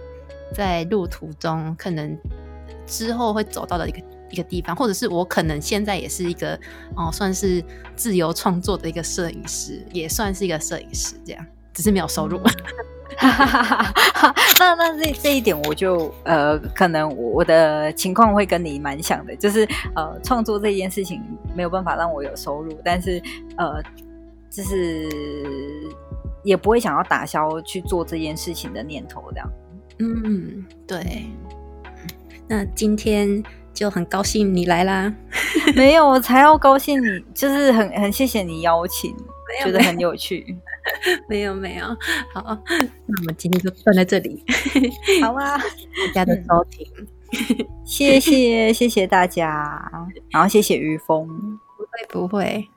在路途中，可能之后会走到的一个一个地方，或者是我可能现在也是一个哦，算是自由创作的一个摄影师，也算是一个摄影师，这样只是没有收入。那那这这一点，我就呃，可能我的情况会跟你蛮像的，就是呃，创作这件事情没有办法让我有收入，但是呃，就是也不会想要打消去做这件事情的念头，这样。嗯，对。那今天就很高兴你来啦。没有，我才要高兴你，就是很很谢谢你邀请，觉得很有趣。没有没有，好，那我们今天就断在这里。好啊，大家的收听，谢谢谢谢大家，然后谢谢于峰，不会不会。